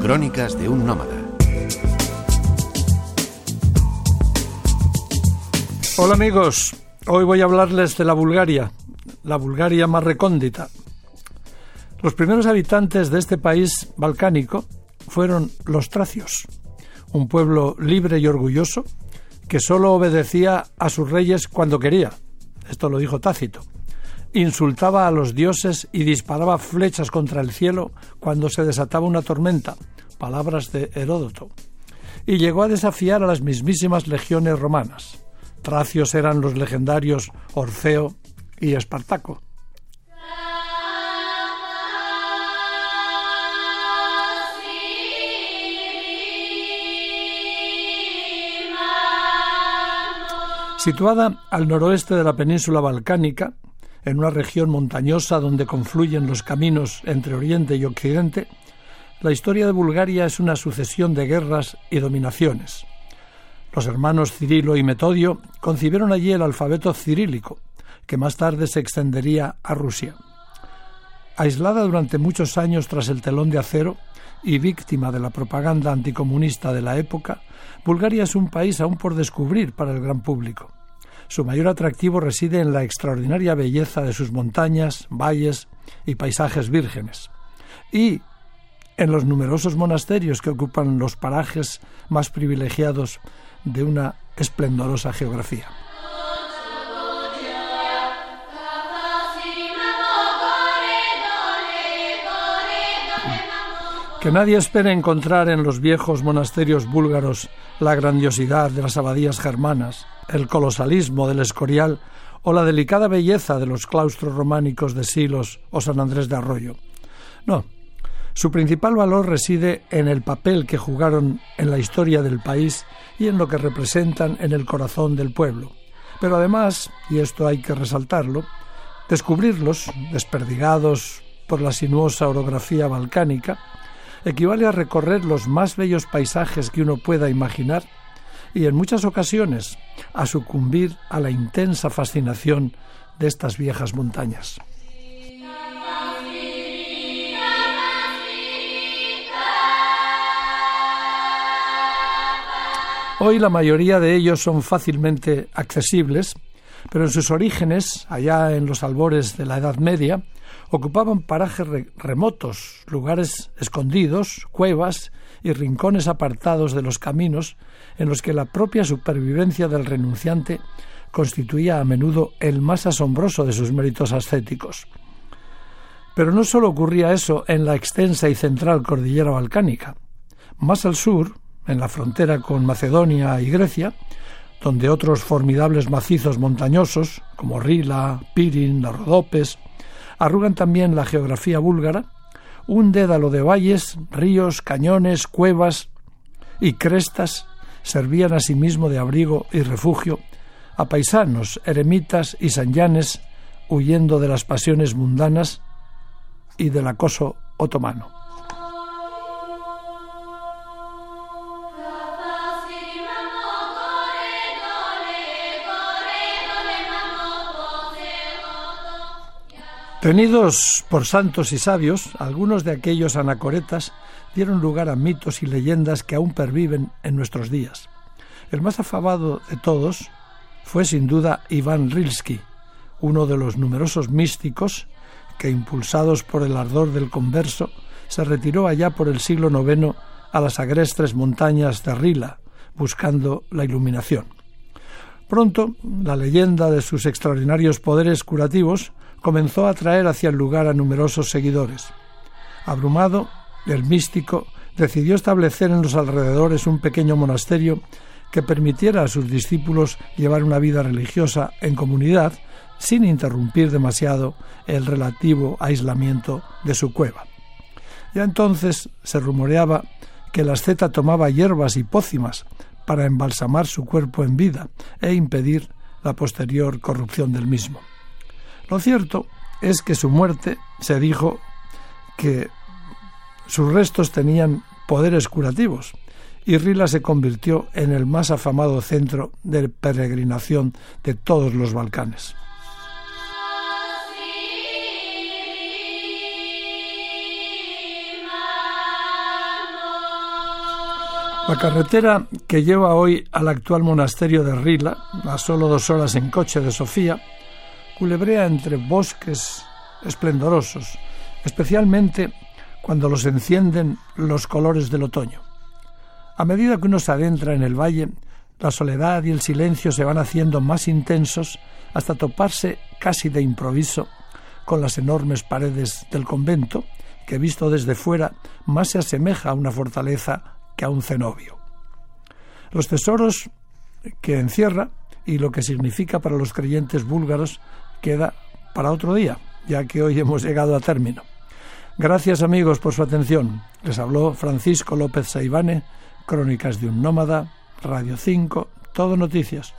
Crónicas de un nómada. Hola amigos, hoy voy a hablarles de la Bulgaria, la Bulgaria más recóndita. Los primeros habitantes de este país balcánico fueron los tracios, un pueblo libre y orgulloso que sólo obedecía a sus reyes cuando quería. Esto lo dijo Tácito. Insultaba a los dioses y disparaba flechas contra el cielo cuando se desataba una tormenta, palabras de Heródoto. Y llegó a desafiar a las mismísimas legiones romanas. Tracios eran los legendarios Orfeo y Espartaco. Situada al noroeste de la península balcánica, en una región montañosa donde confluyen los caminos entre Oriente y Occidente, la historia de Bulgaria es una sucesión de guerras y dominaciones. Los hermanos Cirilo y Metodio concibieron allí el alfabeto cirílico, que más tarde se extendería a Rusia. Aislada durante muchos años tras el telón de acero y víctima de la propaganda anticomunista de la época, Bulgaria es un país aún por descubrir para el gran público. Su mayor atractivo reside en la extraordinaria belleza de sus montañas, valles y paisajes vírgenes. Y en los numerosos monasterios que ocupan los parajes más privilegiados de una esplendorosa geografía. Que nadie espere encontrar en los viejos monasterios búlgaros la grandiosidad de las abadías germanas, el colosalismo del Escorial o la delicada belleza de los claustros románicos de Silos o San Andrés de Arroyo. No, su principal valor reside en el papel que jugaron en la historia del país y en lo que representan en el corazón del pueblo. Pero además, y esto hay que resaltarlo, descubrirlos, desperdigados por la sinuosa orografía balcánica, equivale a recorrer los más bellos paisajes que uno pueda imaginar y en muchas ocasiones a sucumbir a la intensa fascinación de estas viejas montañas. Hoy la mayoría de ellos son fácilmente accesibles, pero en sus orígenes, allá en los albores de la Edad Media, ocupaban parajes remotos, lugares escondidos, cuevas y rincones apartados de los caminos en los que la propia supervivencia del renunciante constituía a menudo el más asombroso de sus méritos ascéticos. Pero no solo ocurría eso en la extensa y central cordillera balcánica. Más al sur, en la frontera con Macedonia y Grecia, donde otros formidables macizos montañosos, como Rila, Pirin, las Rodopes, arrugan también la geografía búlgara, un dédalo de valles, ríos, cañones, cuevas y crestas servían asimismo de abrigo y refugio a paisanos, eremitas y sanyanes huyendo de las pasiones mundanas y del acoso otomano. Tenidos por santos y sabios, algunos de aquellos anacoretas dieron lugar a mitos y leyendas que aún perviven en nuestros días. El más afabado de todos fue sin duda Iván Rilski, uno de los numerosos místicos que, impulsados por el ardor del converso, se retiró allá por el siglo IX a las agrestres montañas de Rila, buscando la iluminación. Pronto, la leyenda de sus extraordinarios poderes curativos comenzó a atraer hacia el lugar a numerosos seguidores. Abrumado, el místico decidió establecer en los alrededores un pequeño monasterio que permitiera a sus discípulos llevar una vida religiosa en comunidad sin interrumpir demasiado el relativo aislamiento de su cueva. Ya entonces se rumoreaba que el asceta tomaba hierbas y pócimas para embalsamar su cuerpo en vida e impedir la posterior corrupción del mismo. Lo cierto es que su muerte se dijo que sus restos tenían poderes curativos y Rila se convirtió en el más afamado centro de peregrinación de todos los Balcanes. La carretera que lleva hoy al actual monasterio de Rila, a solo dos horas en coche de Sofía, culebrea entre bosques esplendorosos, especialmente cuando los encienden los colores del otoño. A medida que uno se adentra en el valle, la soledad y el silencio se van haciendo más intensos hasta toparse casi de improviso con las enormes paredes del convento, que visto desde fuera más se asemeja a una fortaleza que a un cenobio. Los tesoros que encierra y lo que significa para los creyentes búlgaros queda para otro día, ya que hoy hemos llegado a término. Gracias amigos por su atención. Les habló Francisco López Saibane, Crónicas de un Nómada, Radio 5, Todo Noticias.